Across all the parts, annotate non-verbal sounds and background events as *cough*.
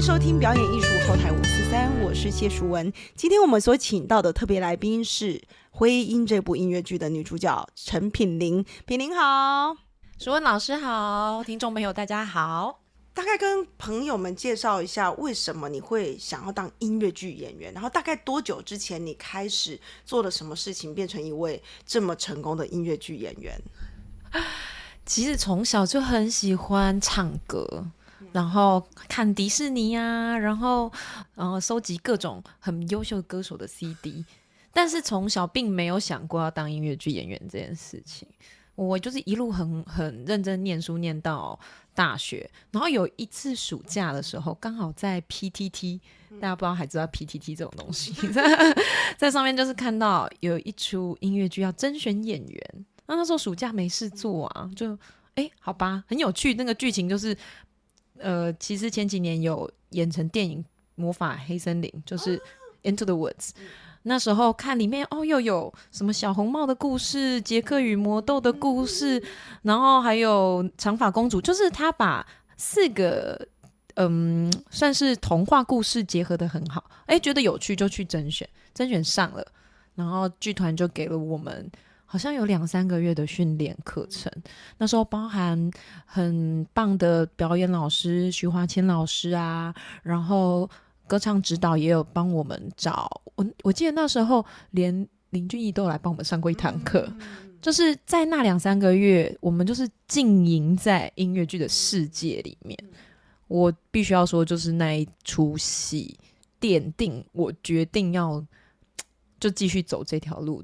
迎收听表演艺术后台五四三，我是谢淑文。今天我们所请到的特别来宾是《灰鹰》这部音乐剧的女主角陈品玲。品玲好，淑文老师好，听众朋友大家好。大概跟朋友们介绍一下，为什么你会想要当音乐剧演员？然后大概多久之前你开始做了什么事情，变成一位这么成功的音乐剧演员？其实从小就很喜欢唱歌，然后看迪士尼啊，然后然后收集各种很优秀歌手的 CD，但是从小并没有想过要当音乐剧演员这件事情。我就是一路很很认真念书，念到大学，然后有一次暑假的时候，刚好在 PTT，大家不知道还知道 PTT 这种东西，*laughs* 在上面就是看到有一出音乐剧要甄选演员，那那时候暑假没事做啊，就哎好吧，很有趣，那个剧情就是呃，其实前几年有演成电影《魔法黑森林》，就是 Into the Woods。那时候看里面哦，又有什么小红帽的故事、杰克与魔豆的故事，然后还有长发公主，就是他把四个嗯，算是童话故事结合的很好。哎，觉得有趣就去甄选，甄选上了，然后剧团就给了我们好像有两三个月的训练课程。那时候包含很棒的表演老师徐华谦老师啊，然后。歌唱指导也有帮我们找我，我记得那时候连林俊逸都来帮我们上过一堂课，就是在那两三个月，我们就是浸淫在音乐剧的世界里面。我必须要说，就是那一出戏奠定我决定要就继续走这条路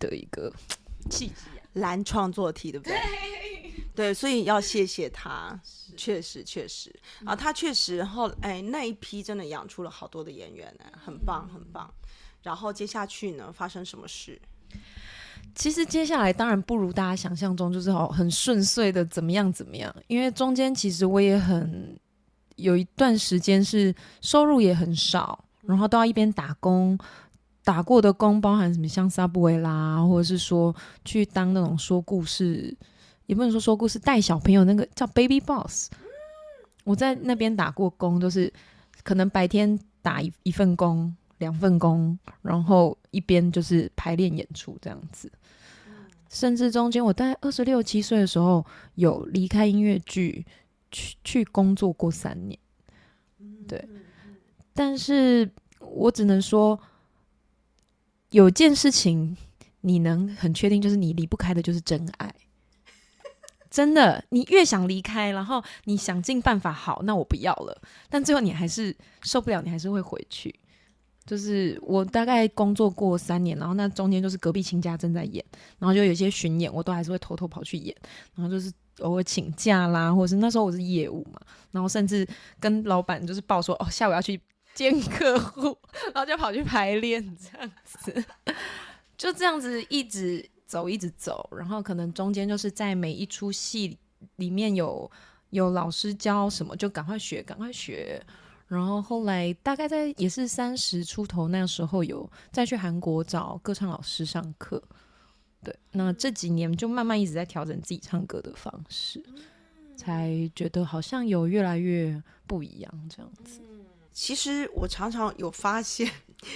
的一个契机，蓝创作题，对不对？对，所以要谢谢他。确实，确实啊，他确实后哎那一批真的养出了好多的演员呢，很棒，很棒。然后接下去呢，发生什么事？其实接下来当然不如大家想象中，就是好很顺遂的怎么样怎么样。因为中间其实我也很有一段时间是收入也很少，然后都要一边打工，打过的工包含什么像萨布维拉，或者是说去当那种说故事。也不能说说故事，带小朋友那个叫 Baby Boss。我在那边打过工，就是可能白天打一一份工、两份工，然后一边就是排练演出这样子。甚至中间我大概二十六七岁的时候，有离开音乐剧去去工作过三年。对，但是我只能说，有件事情你能很确定，就是你离不开的就是真爱。*laughs* 真的，你越想离开，然后你想尽办法好，那我不要了。但最后你还是受不了，你还是会回去。就是我大概工作过三年，然后那中间就是隔壁亲家正在演，然后就有些巡演，我都还是会偷偷跑去演。然后就是偶尔请假啦，或者是那时候我是业务嘛，然后甚至跟老板就是报说哦下午要去见客户，然后就跑去排练这样子，*laughs* 就这样子一直。走一直走，然后可能中间就是在每一出戏里面有有老师教什么，就赶快学，赶快学。然后后来大概在也是三十出头那时候，有再去韩国找歌唱老师上课。对，那这几年就慢慢一直在调整自己唱歌的方式，才觉得好像有越来越不一样这样子。其实我常常有发现。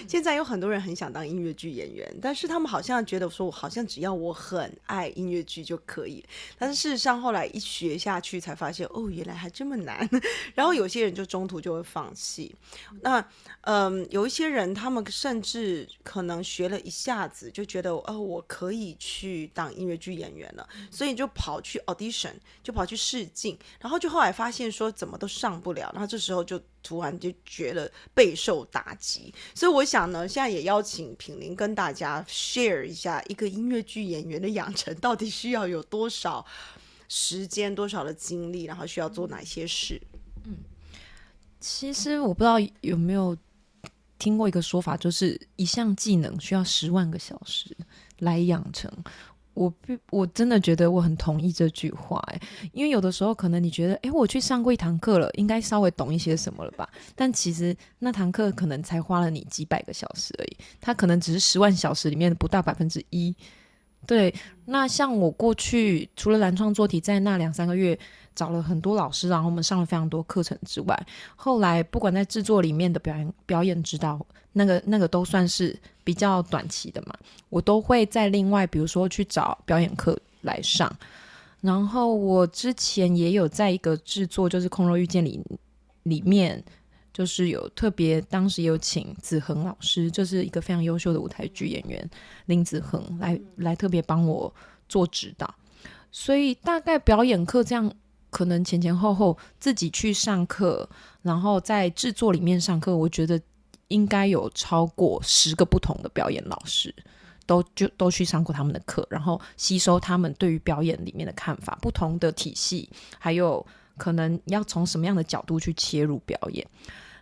现在有很多人很想当音乐剧演员，但是他们好像觉得说，我好像只要我很爱音乐剧就可以。但是事实上，后来一学下去才发现，哦，原来还这么难。*laughs* 然后有些人就中途就会放弃。那嗯，有一些人他们甚至可能学了一下子就觉得，哦，我可以去当音乐剧演员了，所以就跑去 audition，就跑去试镜，然后就后来发现说怎么都上不了，然后这时候就。突然就觉得备受打击，所以我想呢，现在也邀请品林跟大家 share 一下一个音乐剧演员的养成到底需要有多少时间、多少的精力，然后需要做哪些事。嗯，其实我不知道有没有听过一个说法，就是一项技能需要十万个小时来养成。我，我真的觉得我很同意这句话，哎，因为有的时候可能你觉得，哎，我去上过一堂课了，应该稍微懂一些什么了吧？但其实那堂课可能才花了你几百个小时而已，它可能只是十万小时里面不到百分之一对，那像我过去除了蓝创作题，在那两三个月找了很多老师，然后我们上了非常多课程之外，后来不管在制作里面的表演表演指导，那个那个都算是比较短期的嘛，我都会在另外，比如说去找表演课来上。然后我之前也有在一个制作，就是《空肉遇见》里里面。就是有特别，当时有请子恒老师，就是一个非常优秀的舞台剧演员林子恒来来特别帮我做指导，所以大概表演课这样，可能前前后后自己去上课，然后在制作里面上课，我觉得应该有超过十个不同的表演老师，都就都去上过他们的课，然后吸收他们对于表演里面的看法，不同的体系，还有可能要从什么样的角度去切入表演。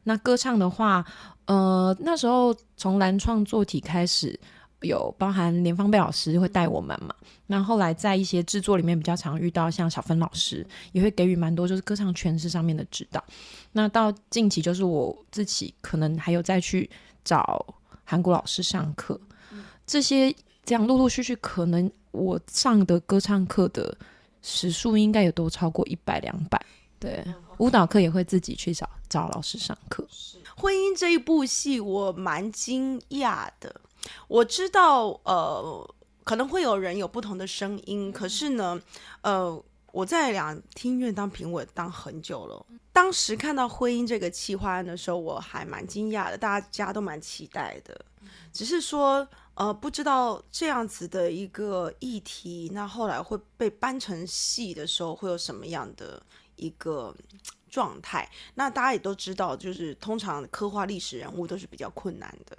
那歌唱的话，呃，那时候从蓝创作体开始，有包含连芳贝老师会带我们嘛。那后来在一些制作里面比较常遇到，像小芬老师也会给予蛮多就是歌唱诠释上面的指导。那到近期就是我自己可能还有再去找韩国老师上课，这些这样陆陆续续，可能我上的歌唱课的时数应该也都超过一百两百。对，舞蹈课也会自己去找找老师上课。婚姻这一部戏，我蛮惊讶的。我知道，呃，可能会有人有不同的声音，可是呢，呃，我在两厅院当评委当很久了。当时看到婚姻这个企划案的时候，我还蛮惊讶的，大家都蛮期待的。只是说，呃，不知道这样子的一个议题，那后来会被搬成戏的时候，会有什么样的？一个状态，那大家也都知道，就是通常刻画历史人物都是比较困难的。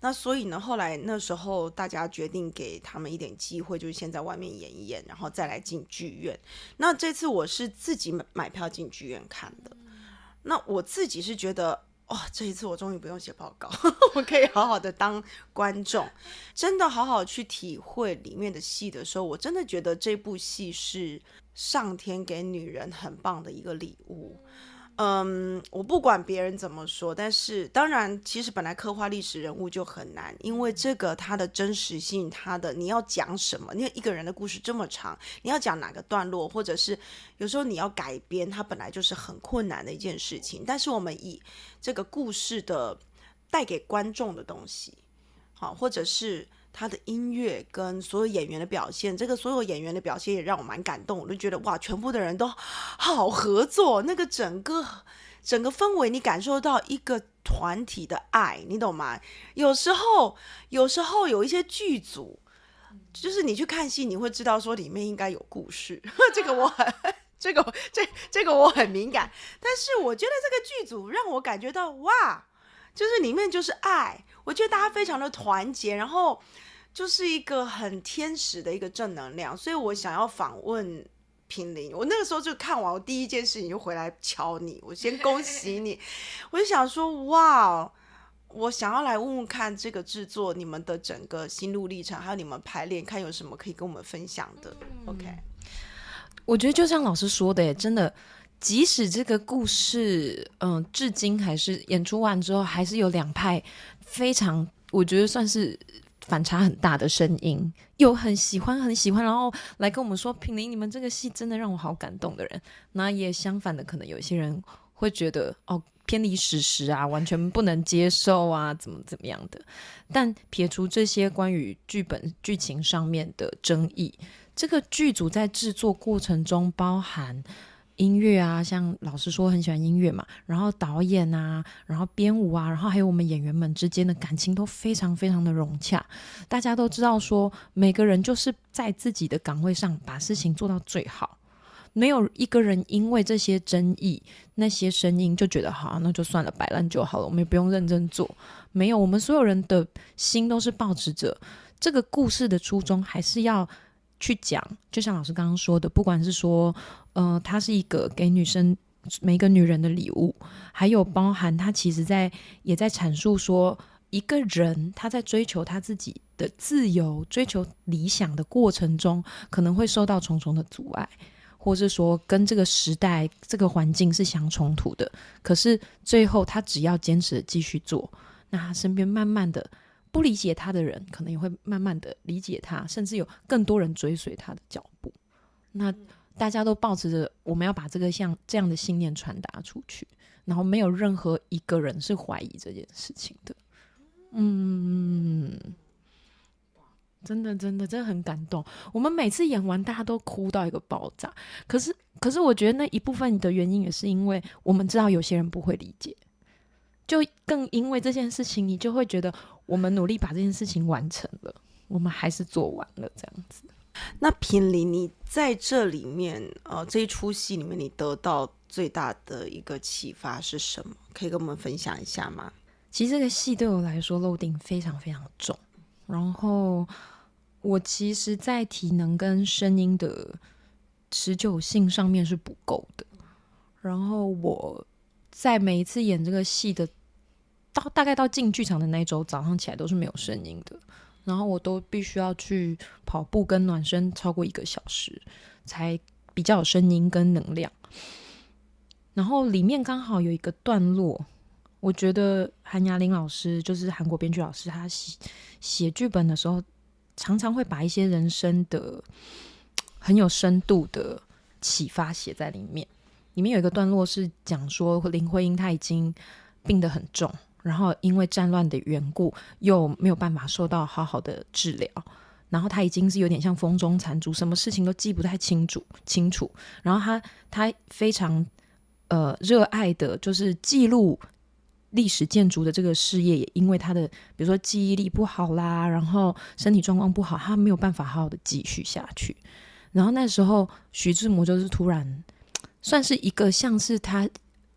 那所以呢，后来那时候大家决定给他们一点机会，就是先在外面演一演，然后再来进剧院。那这次我是自己买买票进剧院看的。那我自己是觉得，哇，这一次我终于不用写报告，*laughs* 我可以好好的当观众，真的好好去体会里面的戏的时候，我真的觉得这部戏是。上天给女人很棒的一个礼物，嗯，我不管别人怎么说，但是当然，其实本来刻画历史人物就很难，因为这个它的真实性，它的你要讲什么？你一个人的故事这么长，你要讲哪个段落，或者是有时候你要改编，它本来就是很困难的一件事情。但是我们以这个故事的带给观众的东西，好，或者是。他的音乐跟所有演员的表现，这个所有演员的表现也让我蛮感动。我就觉得哇，全部的人都好合作，那个整个整个氛围，你感受到一个团体的爱，你懂吗？有时候，有时候有一些剧组，就是你去看戏，你会知道说里面应该有故事。这个我很，这个这这个我很敏感。但是我觉得这个剧组让我感觉到哇，就是里面就是爱。我觉得大家非常的团结，然后。就是一个很天使的一个正能量，所以我想要访问平林。我那个时候就看完，我第一件事情就回来敲你，我先恭喜你。我就想说，哇，我想要来问问看这个制作你们的整个心路历程，还有你们排练，看有什么可以跟我们分享的。OK，我觉得就像老师说的，真的，即使这个故事，嗯，至今还是演出完之后，还是有两派非常，我觉得算是。反差很大的声音，有很喜欢很喜欢，然后来跟我们说：“品玲，你们这个戏真的让我好感动的人。”那也相反的，可能有些人会觉得哦偏离史实啊，完全不能接受啊，怎么怎么样的。但撇除这些关于剧本剧情上面的争议，这个剧组在制作过程中包含。音乐啊，像老师说很喜欢音乐嘛，然后导演啊，然后编舞啊，然后还有我们演员们之间的感情都非常非常的融洽。大家都知道说，每个人就是在自己的岗位上把事情做到最好，没有一个人因为这些争议、那些声音就觉得好，那就算了，摆烂就好了，我们也不用认真做。没有，我们所有人的心都是保持着这个故事的初衷，还是要去讲。就像老师刚刚说的，不管是说。呃，它是一个给女生每一个女人的礼物，还有包含她其实在也在阐述说，一个人他在追求他自己的自由、追求理想的过程中，可能会受到重重的阻碍，或是说跟这个时代、这个环境是相冲突的。可是最后，他只要坚持继续做，那他身边慢慢的。不不理解他的人，可能也会慢慢的理解他，甚至有更多人追随他的脚步。那大家都保持着我们要把这个像这样的信念传达出去，然后没有任何一个人是怀疑这件事情的。嗯，真的，真的，真的很感动。我们每次演完，大家都哭到一个爆炸。可是，可是，我觉得那一部分的原因也是因为我们知道有些人不会理解，就更因为这件事情，你就会觉得我们努力把这件事情完成了，我们还是做完了这样子。那平林，你在这里面，呃，这一出戏里面，你得到最大的一个启发是什么？可以跟我们分享一下吗？其实这个戏对我来说漏定非常非常重，然后我其实，在体能跟声音的持久性上面是不够的。然后我在每一次演这个戏的到大概到进剧场的那一周早上起来都是没有声音的，然后我都必须要去跑步跟暖身超过一个小时，才比较有声音跟能量。然后里面刚好有一个段落。我觉得韩雅玲老师就是韩国编剧老师，他写写剧本的时候，常常会把一些人生的很有深度的启发写在里面。里面有一个段落是讲说林徽因她已经病得很重，然后因为战乱的缘故，又没有办法受到好好的治疗，然后他已经是有点像风中残烛，什么事情都记不太清楚清楚。然后他他非常呃热爱的就是记录。历史建筑的这个事业也因为他的，比如说记忆力不好啦，然后身体状况不好，他没有办法好好的继续下去。然后那时候徐志摩就是突然算是一个像是他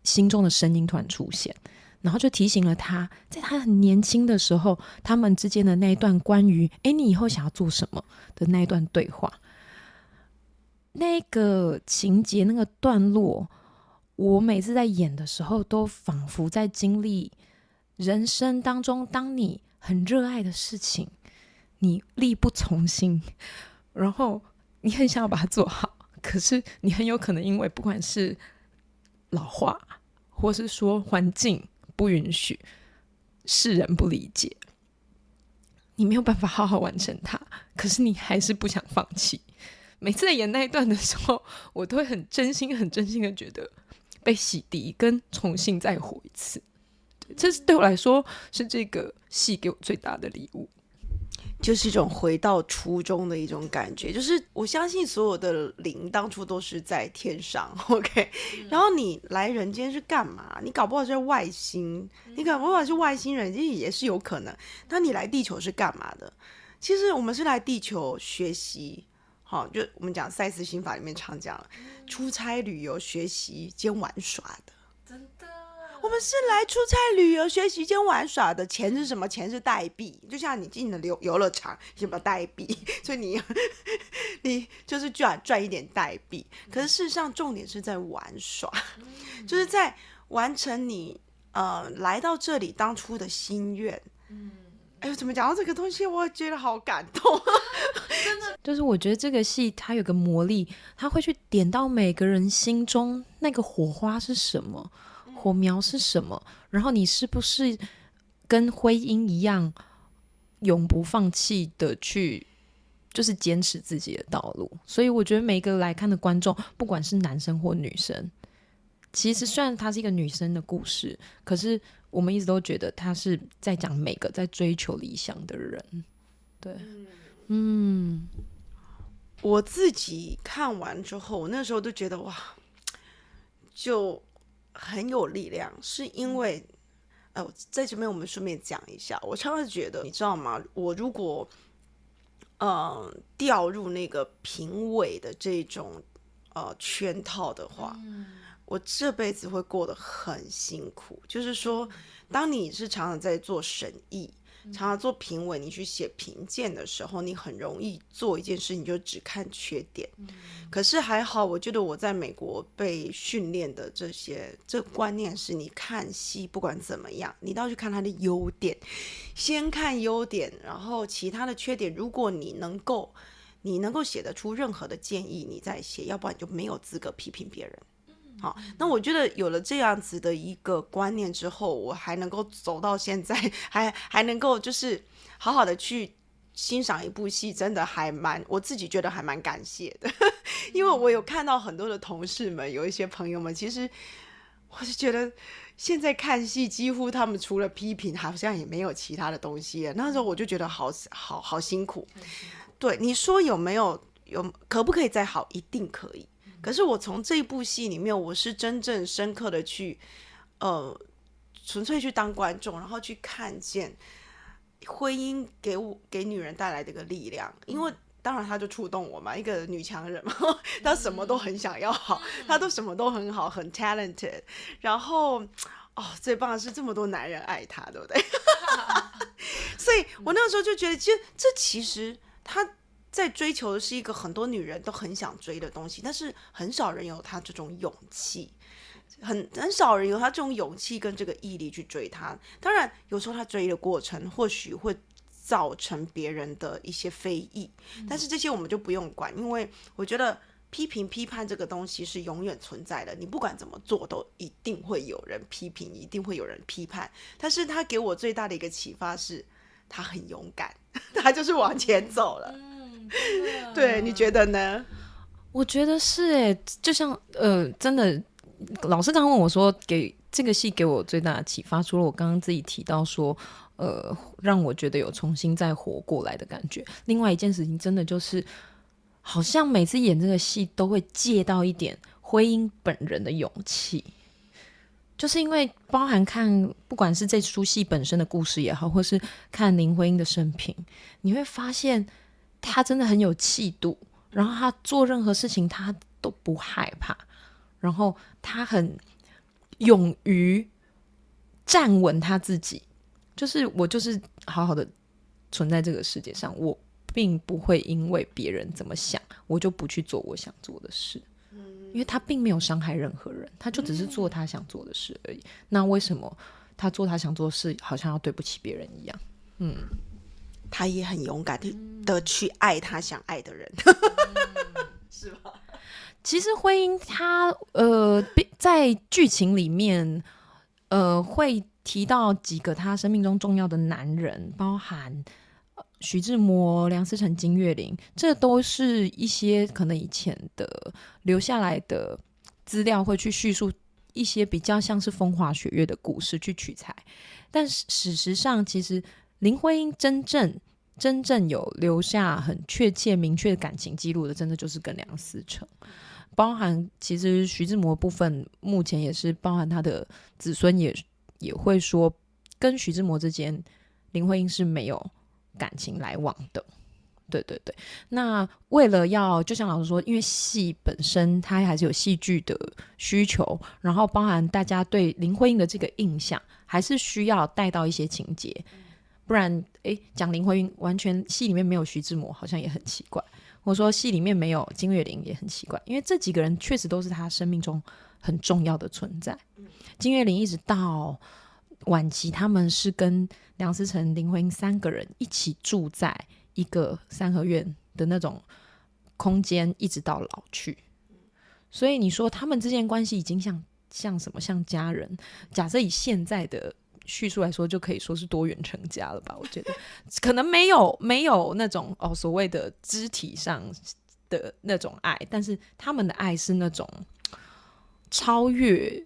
心中的声音突然出现，然后就提醒了他，在他很年轻的时候，他们之间的那一段关于“哎，你以后想要做什么”的那一段对话，那个情节那个段落。我每次在演的时候，都仿佛在经历人生当中，当你很热爱的事情，你力不从心，然后你很想要把它做好，可是你很有可能因为不管是老化，或是说环境不允许，世人不理解，你没有办法好好完成它，可是你还是不想放弃。每次在演那一段的时候，我都会很真心、很真心的觉得。被洗涤，跟重新再活一次，这是对我来说是这个戏给我最大的礼物，就是一种回到初中的一种感觉。就是我相信所有的灵当初都是在天上，*laughs* OK，然后你来人间是干嘛？你搞不好是外星，你搞不好是外星人，其实也是有可能。那你来地球是干嘛的？其实我们是来地球学习。好，就我们讲赛斯心法里面常讲，出差旅游学习兼玩耍的，我们是来出差旅游学习兼玩耍的。钱是什么？钱是代币。就像你进了游游乐场，什么代币？*laughs* 所以你 *laughs* 你就是赚赚一点代币。可是事实上，重点是在玩耍，就是在完成你呃来到这里当初的心愿。嗯。哎呦，怎么讲到这个东西，我觉得好感动。*laughs* 真的，就是我觉得这个戏它有个魔力，它会去点到每个人心中那个火花是什么，火苗是什么，然后你是不是跟徽因一样，永不放弃的去，就是坚持自己的道路。所以我觉得每一个来看的观众，不管是男生或女生，其实虽然它是一个女生的故事，可是。我们一直都觉得她是在讲每个在追求理想的人，对，嗯，我自己看完之后，我那时候都觉得哇，就很有力量，是因为，呃，在这边我们顺便讲一下，我常常觉得，你知道吗？我如果，嗯，掉入那个评委的这种呃圈套的话。我这辈子会过得很辛苦，就是说，当你是常常在做审议、常常做评委，你去写评鉴的时候，你很容易做一件事你就只看缺点。可是还好，我觉得我在美国被训练的这些这观念是，你看戏不管怎么样，你都要去看它的优点，先看优点，然后其他的缺点，如果你能够你能够写得出任何的建议，你再写，要不然你就没有资格批评别人。好，那我觉得有了这样子的一个观念之后，我还能够走到现在，还还能够就是好好的去欣赏一部戏，真的还蛮我自己觉得还蛮感谢的，*laughs* 因为我有看到很多的同事们，有一些朋友们，其实我是觉得现在看戏几乎他们除了批评，好像也没有其他的东西了。那时候我就觉得好好好辛苦。对你说有没有有可不可以再好？一定可以。可是我从这部戏里面，我是真正深刻的去，呃，纯粹去当观众，然后去看见婚姻给我给女人带来的一个力量。因为当然，她就触动我嘛，一个女强人嘛，*laughs* 她什么都很想要好，*laughs* 她都什么都很好，很 talented。然后哦，最棒的是这么多男人爱她，对不对？*laughs* 所以我那个时候就觉得，其实这其实她。在追求的是一个很多女人都很想追的东西，但是很少人有她这种勇气，很很少人有她这种勇气跟这个毅力去追她。当然，有时候她追的过程或许会造成别人的一些非议，但是这些我们就不用管，因为我觉得批评批判这个东西是永远存在的。你不管怎么做，都一定会有人批评，一定会有人批判。但是他给我最大的一个启发是，他很勇敢，*laughs* 他就是往前走了。对，你觉得呢？我觉得是哎，就像呃，真的，老师刚问我说，给这个戏给我最大的启发，除了我刚刚自己提到说，呃，让我觉得有重新再活过来的感觉，另外一件事情，真的就是，好像每次演这个戏都会借到一点婚姻本人的勇气，就是因为包含看，不管是这出戏本身的故事也好，或是看林徽因的生平，你会发现。他真的很有气度，然后他做任何事情他都不害怕，然后他很勇于站稳他自己。就是我就是好好的存在这个世界上，我并不会因为别人怎么想，我就不去做我想做的事。因为他并没有伤害任何人，他就只是做他想做的事而已。那为什么他做他想做的事，好像要对不起别人一样？嗯。他也很勇敢的的去爱他想爱的人，是吧？其实婚姻，他呃，在剧情里面，呃，会提到几个他生命中重要的男人，包含徐志摩、梁思成、金岳霖，这都是一些可能以前的留下来的资料，会去叙述一些比较像是风花雪月的故事去取材，但是事实上，其实。林徽因真正真正有留下很确切明确的感情记录的，真的就是跟梁思成，包含其实徐志摩部分，目前也是包含他的子孙也也会说，跟徐志摩之间林徽因是没有感情来往的。对对对，那为了要就像老师说，因为戏本身它还是有戏剧的需求，然后包含大家对林徽因的这个印象，还是需要带到一些情节。不然，哎，讲林徽因完全戏里面没有徐志摩，好像也很奇怪。或者说戏里面没有金岳霖也很奇怪，因为这几个人确实都是他生命中很重要的存在。金岳霖一直到晚期，他们是跟梁思成、林徽因三个人一起住在一个三合院的那种空间，一直到老去。所以你说他们之间关系已经像像什么？像家人？假设以现在的。叙述来说，就可以说是多元成家了吧？我觉得可能没有没有那种哦所谓的肢体上的那种爱，但是他们的爱是那种超越，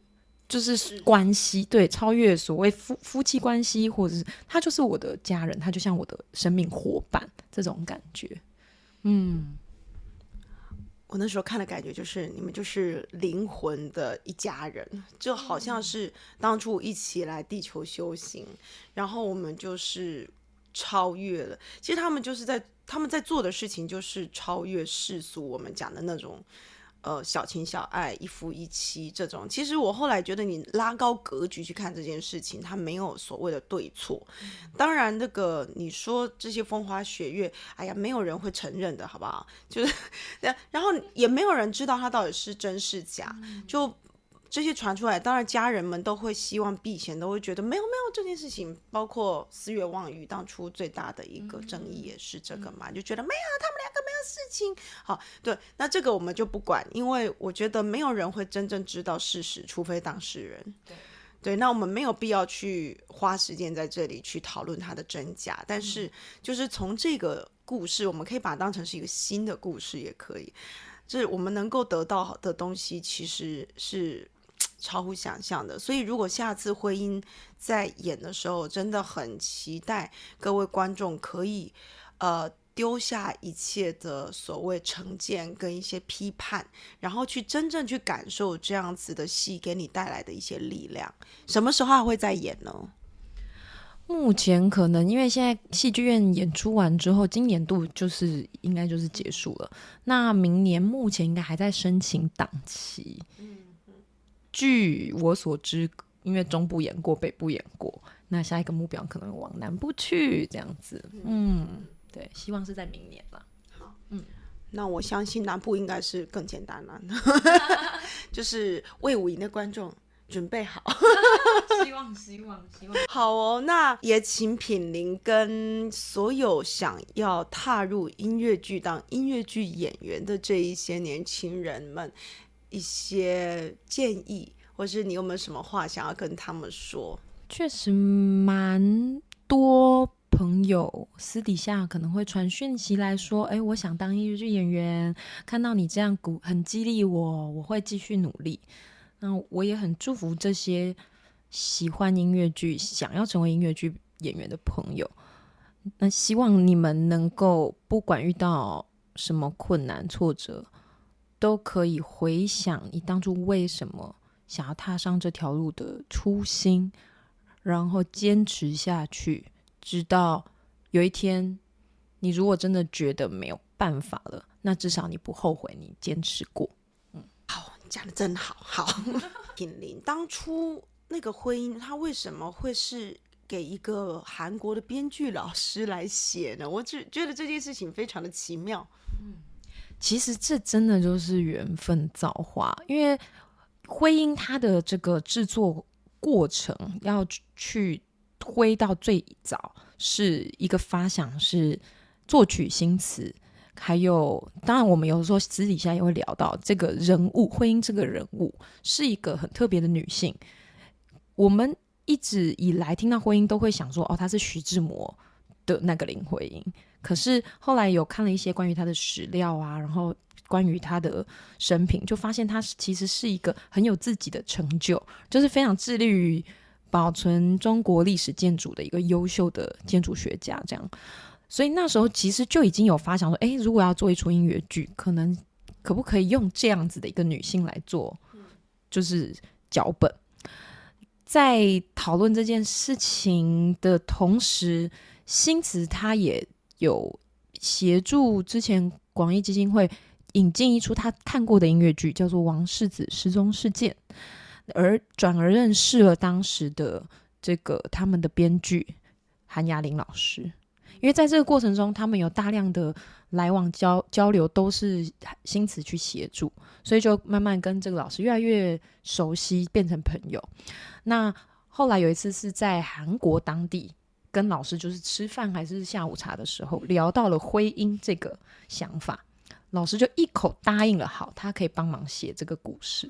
就是关系对超越所谓夫夫妻关系，或者是他就是我的家人，他就像我的生命伙伴这种感觉，嗯。我那时候看的感觉就是，你们就是灵魂的一家人，就好像是当初一起来地球修行，然后我们就是超越了。其实他们就是在他们在做的事情，就是超越世俗我们讲的那种。呃，小情小爱，一夫一妻这种，其实我后来觉得，你拉高格局去看这件事情，它没有所谓的对错。当然，那个你说这些风花雪月，哎呀，没有人会承认的，好不好？就是，*laughs* 然后也没有人知道它到底是真是假。就这些传出来，当然家人们都会希望避嫌，都会觉得没有没有这件事情。包括四月望雨当初最大的一个争议也是这个嘛，就觉得没有他们两个没有事情？好，对，那这个我们就不管，因为我觉得没有人会真正知道事实，除非当事人。对。对，那我们没有必要去花时间在这里去讨论它的真假，但是就是从这个故事，我们可以把它当成是一个新的故事，也可以。就是我们能够得到的东西，其实是 *tsk* 超乎想象的。所以，如果下次婚姻在演的时候，真的很期待各位观众可以呃。丢下一切的所谓成见跟一些批判，然后去真正去感受这样子的戏给你带来的一些力量。什么时候还会再演呢？目前可能因为现在戏剧院演出完之后，今年度就是应该就是结束了。那明年目前应该还在申请档期。嗯据我所知，因为中部演过，北部演过，那下一个目标可能往南部去这样子。嗯。对，希望是在明年了。好，嗯，那我相信南部应该是更简单了，*laughs* *laughs* 就是魏武营的观众准备好。*laughs* 希望，希望，希望。好哦，那也请品林跟所有想要踏入音乐剧当音乐剧演员的这一些年轻人们一些建议，或是你有没有什么话想要跟他们说？确实蛮多。朋友私底下可能会传讯息来说：“哎，我想当音乐剧演员，看到你这样鼓，很激励我，我会继续努力。”那我也很祝福这些喜欢音乐剧、想要成为音乐剧演员的朋友。那希望你们能够不管遇到什么困难挫折，都可以回想你当初为什么想要踏上这条路的初心，然后坚持下去。直到有一天，你如果真的觉得没有办法了，那至少你不后悔你坚持过。嗯，好，讲的真好。好，*laughs* 品林当初那个婚姻，他为什么会是给一个韩国的编剧老师来写呢？我只觉得这件事情非常的奇妙。嗯，其实这真的就是缘分造化，因为婚姻它的这个制作过程要去。推到最早是一个发想，是作曲新词，还有当然我们有时候私底下也会聊到这个人物，婚姻这个人物是一个很特别的女性。我们一直以来听到婚姻都会想说，哦，她是徐志摩的那个林徽因。可是后来有看了一些关于她的史料啊，然后关于她的生平，就发现她其实是一个很有自己的成就，就是非常致力于。保存中国历史建筑的一个优秀的建筑学家，这样，所以那时候其实就已经有发想说，哎，如果要做一出音乐剧，可能可不可以用这样子的一个女性来做，就是脚本。在讨论这件事情的同时，新慈他也有协助之前广义基金会引进一出他看过的音乐剧，叫做《王世子失踪事件》。而转而认识了当时的这个他们的编剧韩雅玲老师，因为在这个过程中，他们有大量的来往交交流，都是新词去协助，所以就慢慢跟这个老师越来越熟悉，变成朋友。那后来有一次是在韩国当地跟老师就是吃饭还是下午茶的时候，聊到了婚姻这个想法。老师就一口答应了，好，他可以帮忙写这个故事。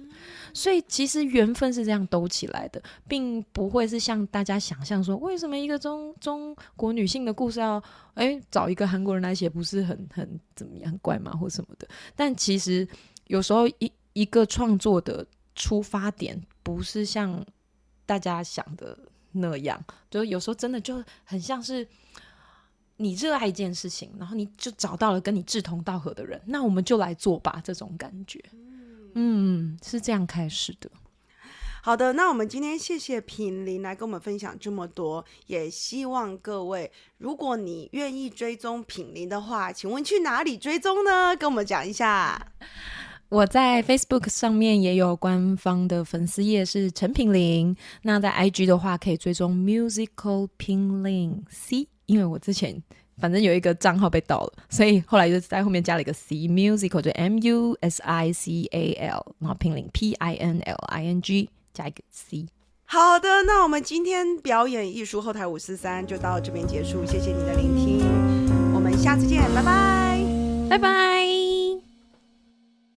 所以其实缘分是这样兜起来的，并不会是像大家想象说，为什么一个中中国女性的故事要哎找一个韩国人来写，不是很很怎么样怪吗，或什么的？但其实有时候一一个创作的出发点，不是像大家想的那样，就有时候真的就很像是。你热爱一件事情，然后你就找到了跟你志同道合的人，那我们就来做吧。这种感觉，嗯，是这样开始的。好的，那我们今天谢谢品林来跟我们分享这么多，也希望各位，如果你愿意追踪品林的话，请问去哪里追踪呢？跟我们讲一下。我在 Facebook 上面也有官方的粉丝页，是陈品林。那在 IG 的话，可以追踪 Musical 品林 C。因为我之前反正有一个账号被盗了，所以后来就在后面加了一个 C musical，就 M U S I C A L，然后拼音 P I N L I N G 加一个 C。好的，那我们今天表演艺术后台五四三就到这边结束，谢谢你的聆听，我们下次见，拜拜。拜拜。